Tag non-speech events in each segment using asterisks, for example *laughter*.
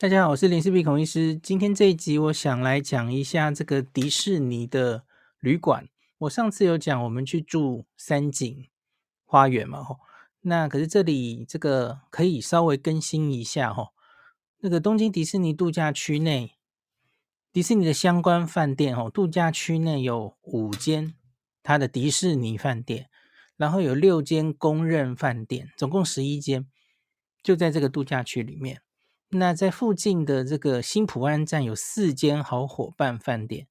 大家好，我是林氏璧孔医师。今天这一集，我想来讲一下这个迪士尼的旅馆。我上次有讲，我们去住三景花园嘛，吼。那可是这里这个可以稍微更新一下，吼。那个东京迪士尼度假区内，迪士尼的相关饭店，吼，度假区内有五间它的迪士尼饭店，然后有六间公认饭店，总共十一间，就在这个度假区里面。那在附近的这个新浦安站有四间好伙伴饭店，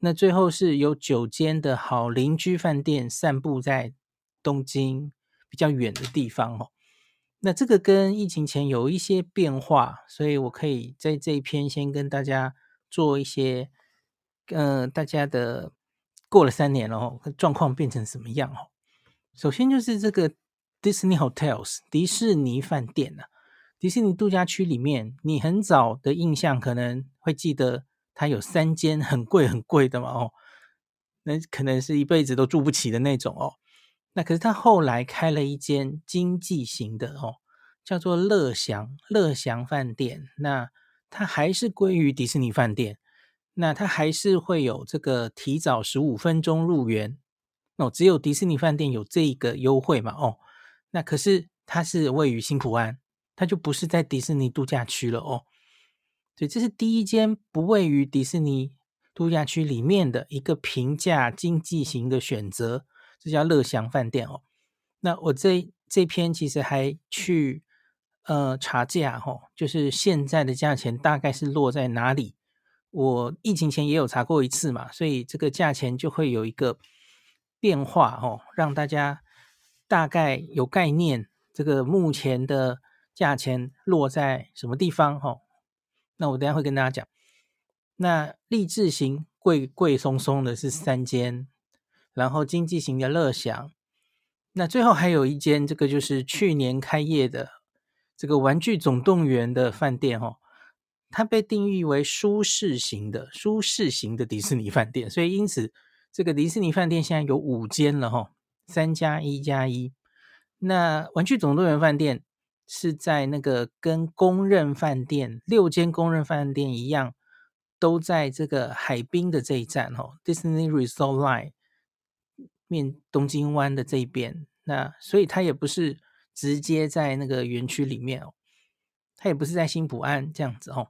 那最后是有九间的好邻居饭店散布在东京比较远的地方哦。那这个跟疫情前有一些变化，所以我可以在这一篇先跟大家做一些，呃，大家的过了三年了哦，状况变成什么样哦？首先就是这个 Disney Hotels 迪士尼饭店呢、迪士尼度假区里面，你很早的印象可能会记得它有三间很贵很贵的嘛，哦，那可能是一辈子都住不起的那种哦。那可是它后来开了一间经济型的哦，叫做乐祥乐祥饭店。那它还是归于迪士尼饭店，那它还是会有这个提早十五分钟入园哦，只有迪士尼饭店有这个优惠嘛，哦，那可是它是位于新浦安。它就不是在迪士尼度假区了哦，所以这是第一间不位于迪士尼度假区里面的一个平价经济型的选择，这叫乐祥饭店哦。那我这这篇其实还去呃查价哈、哦，就是现在的价钱大概是落在哪里？我疫情前也有查过一次嘛，所以这个价钱就会有一个变化哦，让大家大概有概念，这个目前的。价钱落在什么地方？哈，那我等下会跟大家讲。那励志型贵贵松松的是三间，然后经济型的乐享，那最后还有一间，这个就是去年开业的这个玩具总动员的饭店，哈，它被定义为舒适型的舒适型的迪士尼饭店，所以因此这个迪士尼饭店现在有五间了，哈，三加一加一。那玩具总动员饭店。是在那个跟公认饭店六间公认饭店一样，都在这个海滨的这一站哦，Disney Resort Line 面东京湾的这一边。那所以它也不是直接在那个园区里面哦，它也不是在新浦安这样子哦。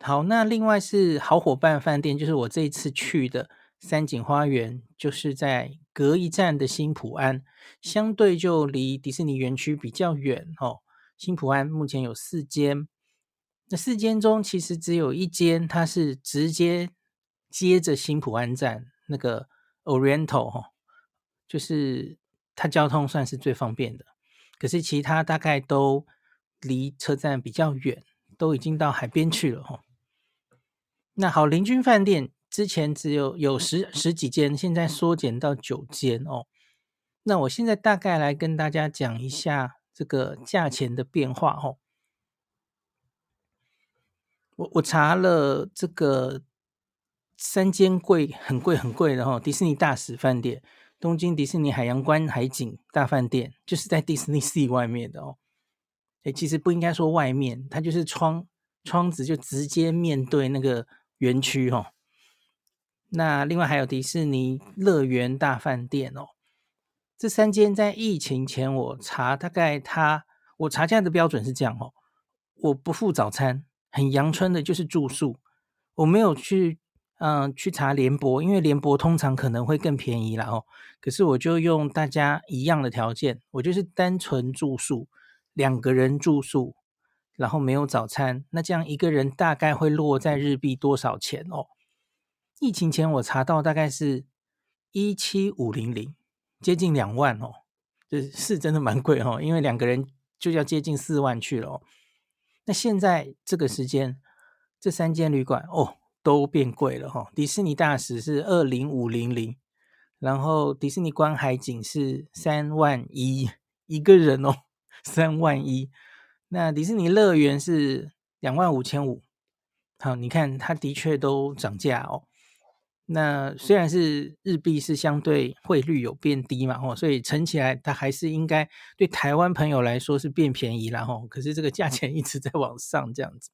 好，那另外是好伙伴饭店，就是我这一次去的三井花园，就是在隔一站的新浦安，相对就离迪士尼园区比较远哦。新浦安目前有四间，那四间中其实只有一间，它是直接接着新浦安站那个 Oriental 哈，就是它交通算是最方便的。可是其他大概都离车站比较远，都已经到海边去了哈。那好，邻居饭店之前只有有十十几间，现在缩减到九间哦。那我现在大概来跟大家讲一下。这个价钱的变化哦，我我查了这个三间贵很贵很贵的哈，迪士尼大使饭店、东京迪士尼海洋观海景大饭店，就是在迪士尼 C 外面的哦。哎，其实不应该说外面，它就是窗窗子就直接面对那个园区哦。那另外还有迪士尼乐园大饭店哦。这三间在疫情前我查，大概他我查价的标准是这样哦，我不付早餐，很阳春的就是住宿，我没有去嗯、去查联博，因为联博通常可能会更便宜啦哦，可是我就用大家一样的条件，我就是单纯住宿，两个人住宿，然后没有早餐，那这样一个人大概会落在日币多少钱哦？疫情前我查到大概是一七五零零。接近两万哦，这是真的蛮贵哦，因为两个人就要接近四万去了哦。那现在这个时间，这三间旅馆哦都变贵了哈、哦。迪士尼大使是二零五零零，然后迪士尼观海景是三万一一个人哦，三万一。那迪士尼乐园是两万五千五。好，你看它的确都涨价哦。那虽然是日币是相对汇率有变低嘛，吼，所以乘起来它还是应该对台湾朋友来说是变便宜啦，吼。可是这个价钱一直在往上这样子。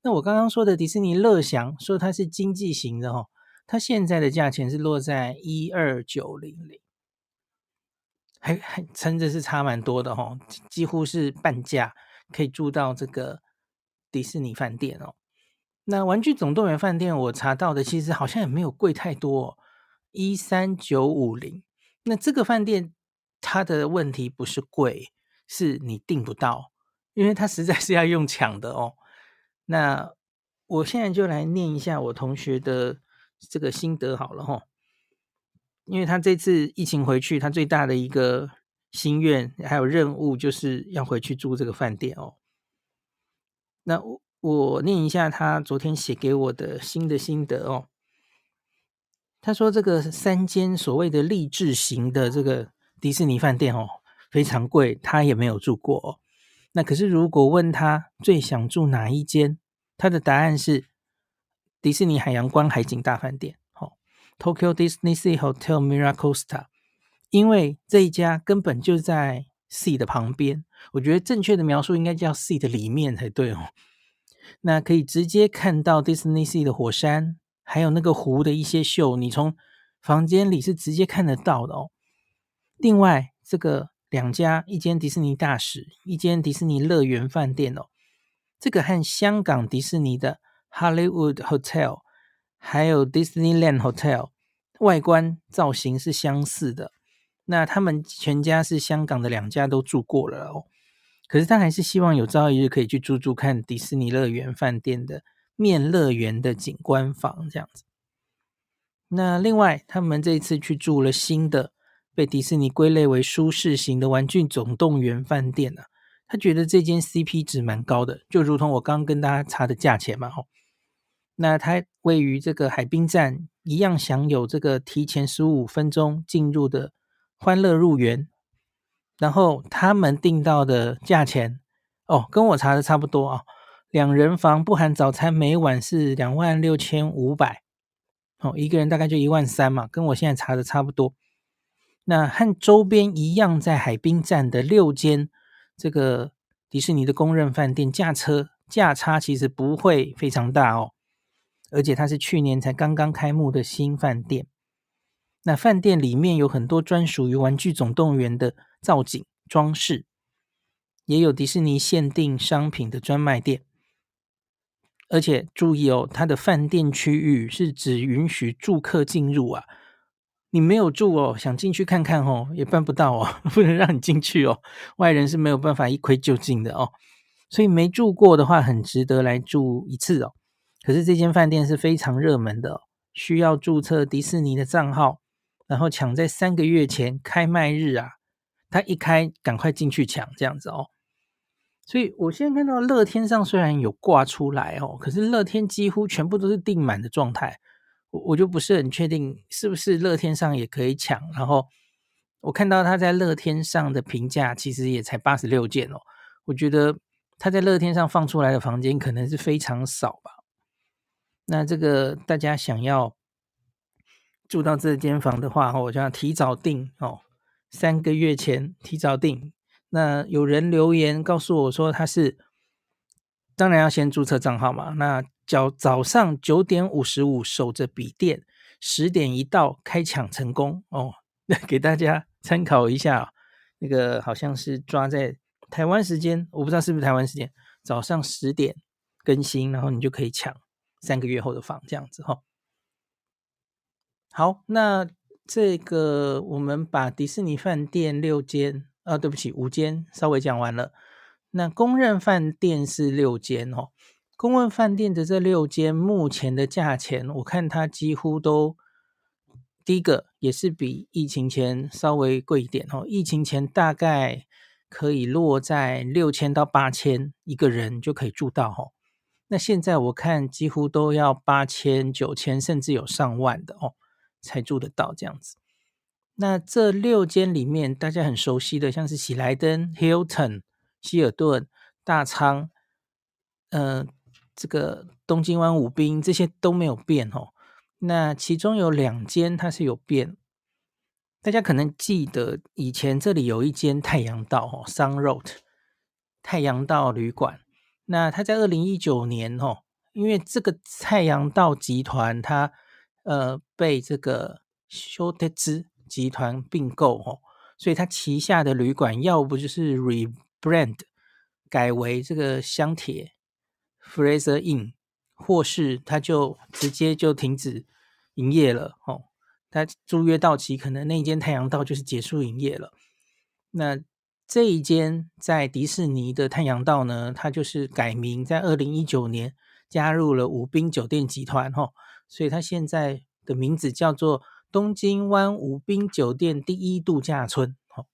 那我刚刚说的迪士尼乐享，说它是经济型的哦，它现在的价钱是落在一二九零零，还还真的是差蛮多的吼，几乎是半价可以住到这个迪士尼饭店哦。那玩具总动员饭店我查到的其实好像也没有贵太多哦，一三九五零。那这个饭店它的问题不是贵，是你订不到，因为它实在是要用抢的哦。那我现在就来念一下我同学的这个心得好了哈，因为他这次疫情回去，他最大的一个心愿还有任务就是要回去住这个饭店哦。那我我念一下他昨天写给我的新的心得哦。他说这个三间所谓的励志型的这个迪士尼饭店哦，非常贵，他也没有住过哦。那可是，如果问他最想住哪一间，他的答案是迪士尼海洋观海景大饭店，哦，Tokyo Disney Sea Hotel Miracosta，因为这一家根本就在 Sea 的旁边，我觉得正确的描述应该叫 Sea 的里面才对哦。那可以直接看到 Disney Sea 的火山，还有那个湖的一些秀，你从房间里是直接看得到的哦。另外，这个。两家，一间迪士尼大使，一间迪士尼乐园饭店哦。这个和香港迪士尼的 Hollywood Hotel 还有 Disneyland Hotel 外观造型是相似的。那他们全家是香港的两家都住过了哦。可是他还是希望有朝一日可以去住住看迪士尼乐园饭店的面乐园的景观房这样子。那另外，他们这一次去住了新的。被迪士尼归类为舒适型的玩具总动员饭店呢、啊，他觉得这间 CP 值蛮高的，就如同我刚刚跟大家查的价钱嘛，吼。那它位于这个海滨站，一样享有这个提前十五分钟进入的欢乐入园，然后他们订到的价钱哦，跟我查的差不多啊，两人房不含早餐，每晚是两万六千五百，哦，一个人大概就一万三嘛，跟我现在查的差不多。那和周边一样，在海滨站的六间这个迪士尼的公认饭店价车价差其实不会非常大哦，而且它是去年才刚刚开幕的新饭店。那饭店里面有很多专属于玩具总动员的造景装饰，也有迪士尼限定商品的专卖店。而且注意哦，它的饭店区域是只允许住客进入啊。你没有住哦，想进去看看哦，也办不到哦，*laughs* 不能让你进去哦，外人是没有办法一窥究竟的哦。所以没住过的话，很值得来住一次哦。可是这间饭店是非常热门的，需要注册迪士尼的账号，然后抢在三个月前开卖日啊，他一开赶快进去抢这样子哦。所以我现在看到乐天上虽然有挂出来哦，可是乐天几乎全部都是订满的状态。我我就不是很确定是不是乐天上也可以抢，然后我看到他在乐天上的评价其实也才八十六件哦，我觉得他在乐天上放出来的房间可能是非常少吧。那这个大家想要住到这间房的话，我就要提早订哦，三个月前提早订。那有人留言告诉我说他是，当然要先注册账号嘛，那。早早上九点五十五守着笔电，十点一到开抢成功哦。*laughs* 那给大家参考一下，那个好像是抓在台湾时间，我不知道是不是台湾时间，早上十点更新，然后你就可以抢三个月后的房这样子哈、哦。好，那这个我们把迪士尼饭店六间啊，对不起五间稍微讲完了。那公认饭店是六间哦。公认饭店的这六间目前的价钱，我看它几乎都第一个也是比疫情前稍微贵一点哦。疫情前大概可以落在六千到八千一个人就可以住到哦。那现在我看几乎都要八千、九千，甚至有上万的哦，才住得到这样子。那这六间里面大家很熟悉的，像是喜来登、Hilton、希尔顿、大仓，呃。这个东京湾舞滨这些都没有变哦，那其中有两间它是有变，大家可能记得以前这里有一间太阳道哦，Sun Road 太阳道旅馆，那它在二零一九年哦因为这个太阳道集团它呃被这个休特兹集团并购哦，所以它旗下的旅馆要不就是 rebrand 改为这个香铁 Fraser Inn，或是它就直接就停止营业了哦。它租约到期，可能那间太阳道就是结束营业了。那这一间在迪士尼的太阳道呢，它就是改名，在二零一九年加入了舞滨酒店集团，哦，所以它现在的名字叫做东京湾舞滨酒店第一度假村，哦，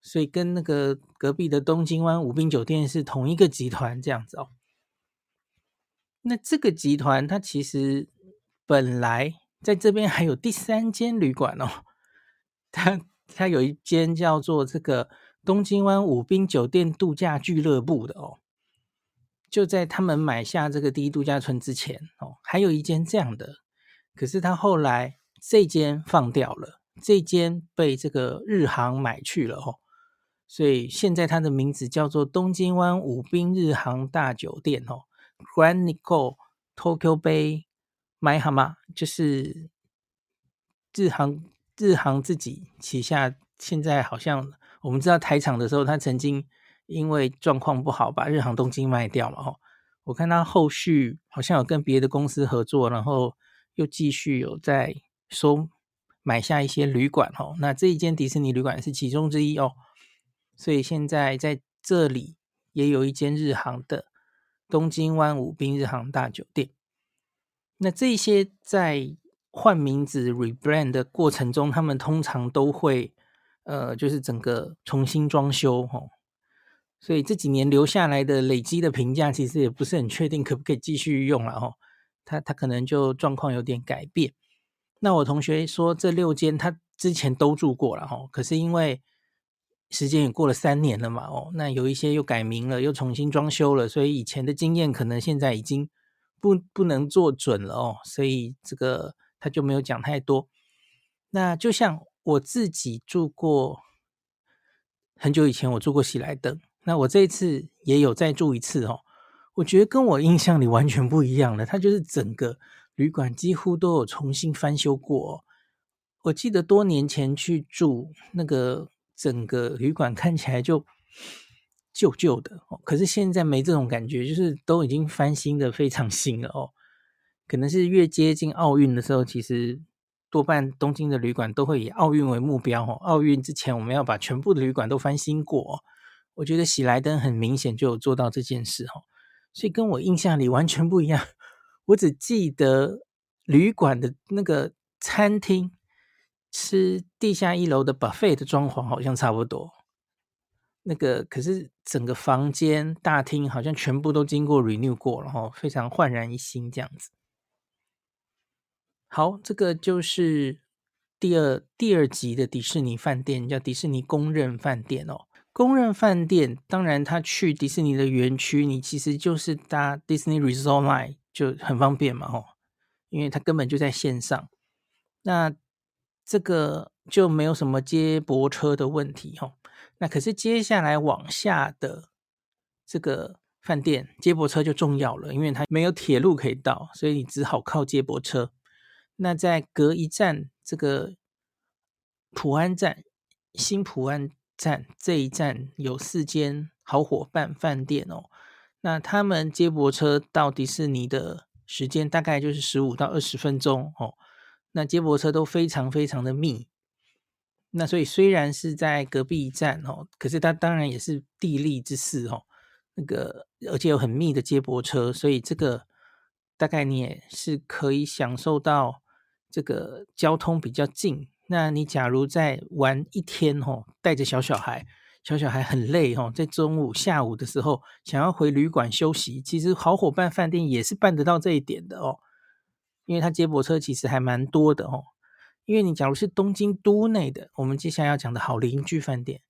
所以跟那个隔壁的东京湾舞滨酒店是同一个集团这样子哦。那这个集团它其实本来在这边还有第三间旅馆哦，它它有一间叫做这个。东京湾舞滨酒店度假俱乐部的哦，就在他们买下这个第一度假村之前哦，还有一间这样的，可是他后来这间放掉了，这间被这个日航买去了哦，所以现在它的名字叫做东京湾舞滨日航大酒店哦，Grand Niko Tokyo Bay Maihama，就是日航日航自己旗下，现在好像。我们知道台场的时候，他曾经因为状况不好，把日航东京卖掉嘛。哦，我看他后续好像有跟别的公司合作，然后又继续有在收买下一些旅馆。哦，那这一间迪士尼旅馆是其中之一哦。所以现在在这里也有一间日航的东京湾武滨日航大酒店。那这些在换名字 rebrand 的过程中，他们通常都会。呃，就是整个重新装修哦，所以这几年留下来的累积的评价，其实也不是很确定可不可以继续用了哦。他他可能就状况有点改变。那我同学说，这六间他之前都住过了齁，可是因为时间也过了三年了嘛，哦，那有一些又改名了，又重新装修了，所以以前的经验可能现在已经不不能做准了哦，所以这个他就没有讲太多。那就像。我自己住过很久以前，我住过喜来登。那我这一次也有再住一次哦。我觉得跟我印象里完全不一样了。它就是整个旅馆几乎都有重新翻修过。我记得多年前去住那个整个旅馆看起来就旧旧的哦，可是现在没这种感觉，就是都已经翻新的非常新了哦。可能是越接近奥运的时候，其实。多半东京的旅馆都会以奥运为目标哦。奥运之前，我们要把全部的旅馆都翻新过。我觉得喜来登很明显就有做到这件事哦，所以跟我印象里完全不一样。我只记得旅馆的那个餐厅，吃地下一楼的 buffet 的装潢好像差不多。那个可是整个房间大厅好像全部都经过 renew 过了哈，非常焕然一新这样子。好，这个就是第二第二集的迪士尼饭店，叫迪士尼公认饭店哦。公认饭店，当然他去迪士尼的园区，你其实就是搭 Disney Resort Line 就很方便嘛，吼，因为它根本就在线上。那这个就没有什么接驳车的问题，吼。那可是接下来往下的这个饭店接驳车就重要了，因为它没有铁路可以到，所以你只好靠接驳车。那在隔一站，这个普安站、新普安站这一站有四间好伙伴饭店哦。那他们接驳车到迪士尼的时间大概就是十五到二十分钟哦。那接驳车都非常非常的密。那所以虽然是在隔壁站哦，可是它当然也是地利之势哦。那个而且有很密的接驳车，所以这个大概你也是可以享受到。这个交通比较近，那你假如在玩一天哦，带着小小孩，小小孩很累哦，在中午、下午的时候想要回旅馆休息，其实好伙伴饭店也是办得到这一点的哦，因为它接驳车其实还蛮多的哦。因为你假如是东京都内的，我们接下来要讲的好邻居饭店，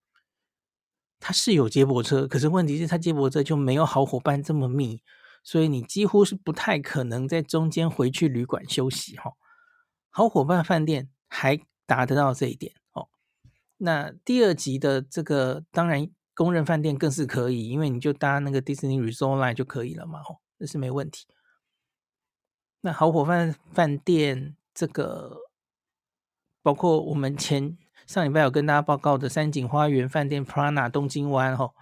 它是有接驳车，可是问题是它接驳车就没有好伙伴这么密，所以你几乎是不太可能在中间回去旅馆休息哈。好伙伴饭店还达得到这一点哦。那第二集的这个当然公认饭店更是可以，因为你就搭那个 Disney Resort Line 就可以了嘛，哦，那是没问题。那好伙伴饭店这个，包括我们前上礼拜有跟大家报告的三井花园饭店 Prana 东京湾哈，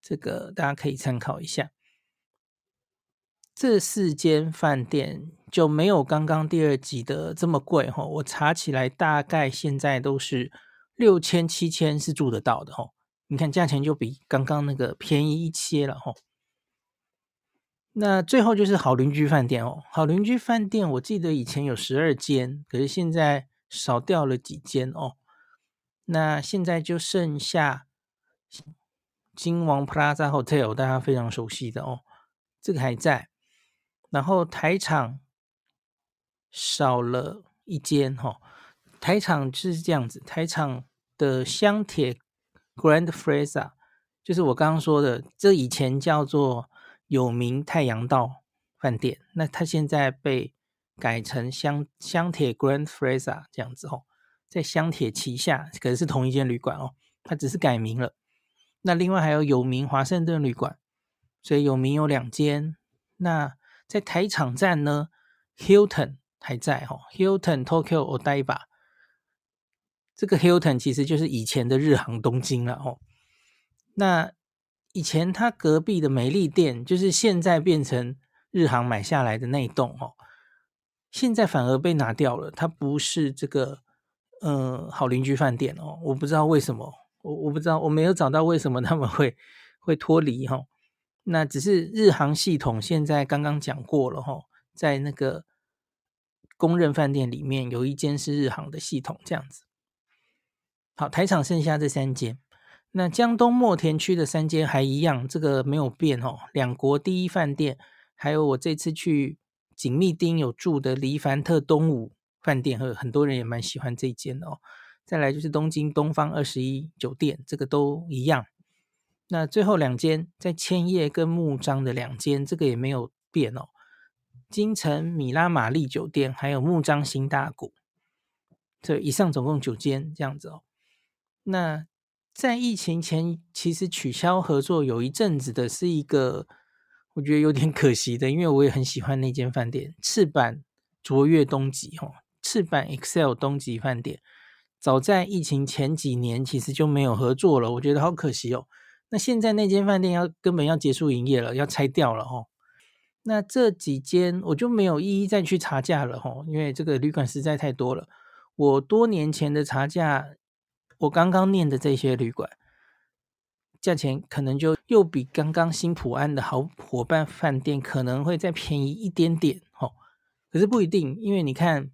这个大家可以参考一下。这四间饭店就没有刚刚第二集的这么贵哈，我查起来大概现在都是六千七千是住得到的哈。你看价钱就比刚刚那个便宜一些了哈。那最后就是好邻居饭店哦，好邻居饭店我记得以前有十二间，可是现在少掉了几间哦。那现在就剩下金王 Plaza Hotel，大家非常熟悉的哦，这个还在。然后台场少了一间哈，台场是这样子，台场的香铁 Grand Fraser 就是我刚刚说的，这以前叫做有名太阳道饭店，那它现在被改成香香铁 Grand Fraser 这样子哦，在香铁旗下，可是是同一间旅馆哦，它只是改名了。那另外还有有名华盛顿旅馆，所以有名有两间，那。在台场站呢，Hilton 还在哈，Hilton Tokyo Odaiba，这个 Hilton 其实就是以前的日航东京了哦。那以前它隔壁的美丽店，就是现在变成日航买下来的那一栋哦，现在反而被拿掉了，它不是这个呃好邻居饭店哦，我不知道为什么，我我不知道，我没有找到为什么他们会会脱离哈。那只是日航系统，现在刚刚讲过了哈，在那个公认饭店里面有一间是日航的系统，这样子。好，台场剩下这三间，那江东墨田区的三间还一样，这个没有变哦。两国第一饭店，还有我这次去锦密町有住的黎凡特东武饭店，和很多人也蛮喜欢这间的哦。再来就是东京东方二十一酒店，这个都一样。那最后两间在千叶跟木张的两间，这个也没有变哦。京城米拉玛丽酒店还有木张新大谷，这以上总共九间这样子哦。那在疫情前，其实取消合作有一阵子的是一个，我觉得有点可惜的，因为我也很喜欢那间饭店——赤坂卓越东极哦，赤坂 Excel 东极饭店。早在疫情前几年，其实就没有合作了，我觉得好可惜哦。那现在那间饭店要根本要结束营业了，要拆掉了哦。那这几间我就没有一一再去查价了哦，因为这个旅馆实在太多了。我多年前的查价，我刚刚念的这些旅馆，价钱可能就又比刚刚新普安的好伙伴饭店可能会再便宜一点点哦。可是不一定，因为你看，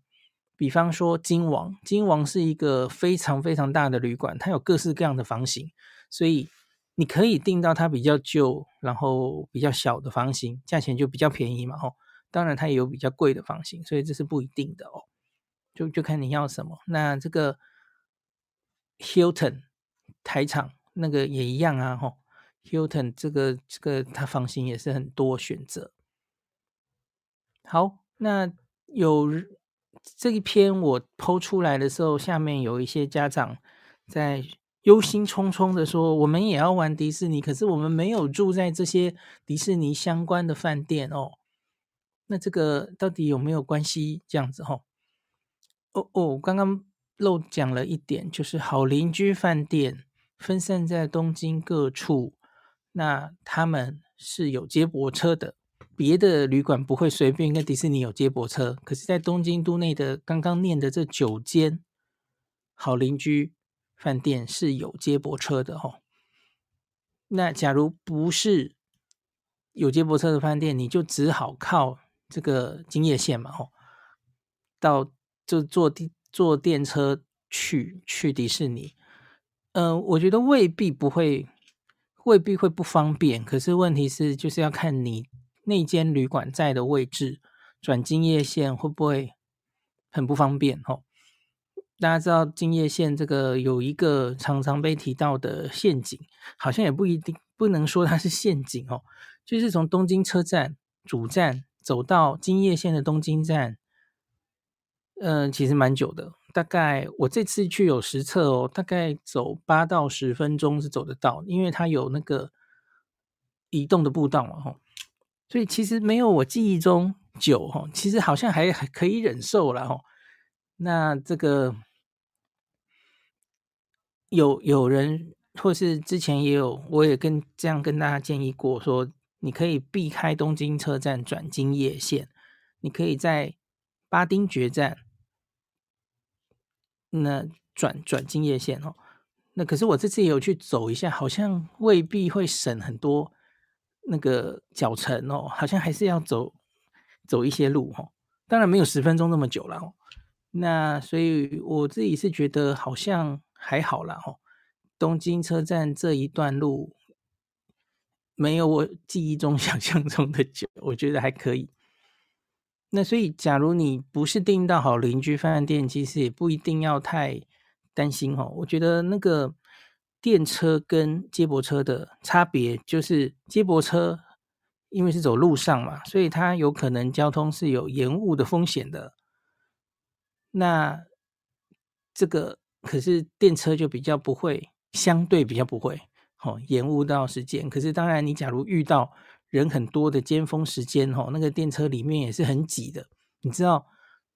比方说金王，金王是一个非常非常大的旅馆，它有各式各样的房型，所以。你可以订到它比较旧，然后比较小的房型，价钱就比较便宜嘛，吼。当然它也有比较贵的房型，所以这是不一定的哦，就就看你要什么。那这个 Hilton 台场那个也一样啊，吼。Hilton 这个这个它房型也是很多选择。好，那有这一篇我 PO 出来的时候，下面有一些家长在。忧心忡忡的说：“我们也要玩迪士尼，可是我们没有住在这些迪士尼相关的饭店哦。那这个到底有没有关系？这样子哦？哦哦，刚刚漏讲了一点，就是好邻居饭店分散在东京各处，那他们是有接驳车的。别的旅馆不会随便跟迪士尼有接驳车，可是，在东京都内的刚刚念的这九间好邻居。”饭店是有接驳车的哦。那假如不是有接驳车的饭店，你就只好靠这个京叶线嘛，吼，到就坐地坐电车去去迪士尼。嗯、我觉得未必不会，未必会不方便。可是问题是，就是要看你那间旅馆在的位置，转京叶线会不会很不方便，吼。大家知道京叶线这个有一个常常被提到的陷阱，好像也不一定不能说它是陷阱哦。就是从东京车站主站走到京叶线的东京站，嗯、其实蛮久的。大概我这次去有实测哦，大概走八到十分钟是走得到，因为它有那个移动的步道嘛，吼。所以其实没有我记忆中久吼，其实好像还还可以忍受了吼。那这个有有人或是之前也有，我也跟这样跟大家建议过，说你可以避开东京车站转京叶线，你可以在八丁决站那转转京叶线哦。那可是我这次也有去走一下，好像未必会省很多那个脚程哦，好像还是要走走一些路哦。当然没有十分钟那么久了哦。那所以我自己是觉得好像还好啦哦。东京车站这一段路没有我记忆中 *laughs* 想象中的久，我觉得还可以。那所以假如你不是订到好邻居饭店，其实也不一定要太。担心哦，我觉得那个电车跟接驳车的差别就是，接驳车因为是走路上嘛，所以它有可能交通是有延误的风险的。那这个可是电车就比较不会，相对比较不会哦，延误到时间。可是当然，你假如遇到人很多的尖峰时间哦，那个电车里面也是很挤的。你知道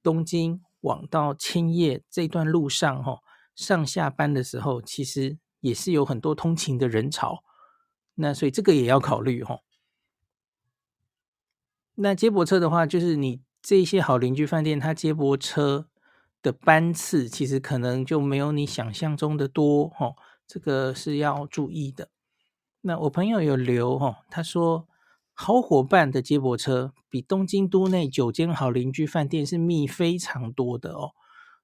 东京往到千叶这段路上哦。上下班的时候，其实也是有很多通勤的人潮，那所以这个也要考虑齁。那接驳车的话，就是你这些好邻居饭店，它接驳车的班次其实可能就没有你想象中的多哦，这个是要注意的。那我朋友有留哦，他说好伙伴的接驳车比东京都内九间好邻居饭店是密非常多的哦。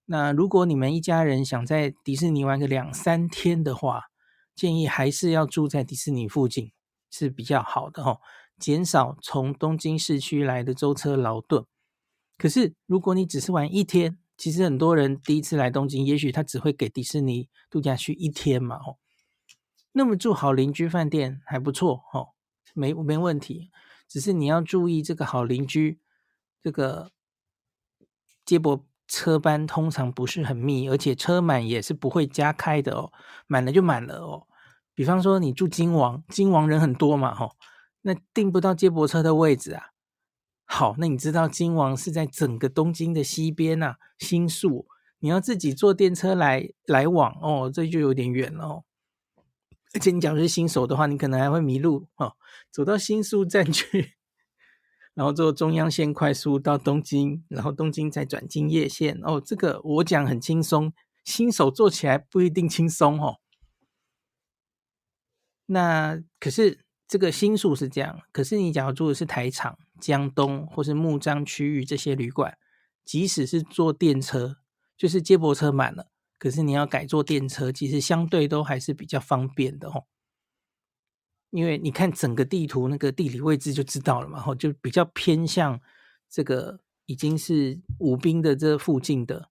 那如果你们一家人想在迪士尼玩个两三天的话，建议还是要住在迪士尼附近是比较好的哦，减少从东京市区来的舟车劳顿。可是如果你只是玩一天，其实很多人第一次来东京，也许他只会给迪士尼度假区一天嘛哦。那么住好邻居饭店还不错哦，没没问题，只是你要注意这个好邻居这个接驳。车班通常不是很密，而且车满也是不会加开的哦，满了就满了哦。比方说你住金王，金王人很多嘛，吼，那订不到接驳车的位置啊。好，那你知道金王是在整个东京的西边呐，新宿，你要自己坐电车来来往哦，这就有点远了哦。而且你假如是新手的话，你可能还会迷路哦，走到新宿站去。*laughs* 然后坐中央线快速到东京，然后东京再转京叶线。哦，这个我讲很轻松，新手做起来不一定轻松哦。那可是这个新宿是这样，可是你假如住的是台场、江东或是木张区域这些旅馆，即使是坐电车，就是接驳车满了，可是你要改坐电车，其实相对都还是比较方便的哦。因为你看整个地图那个地理位置就知道了嘛，吼，就比较偏向这个已经是武滨的这附近的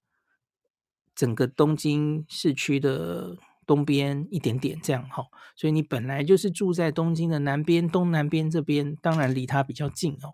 整个东京市区的东边一点点这样，哈，所以你本来就是住在东京的南边东南边这边，当然离它比较近哦。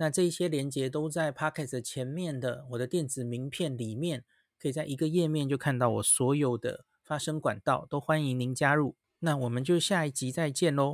那这些连接都在 Pocket 前面的我的电子名片里面，可以在一个页面就看到我所有的发声管道，都欢迎您加入。那我们就下一集再见喽。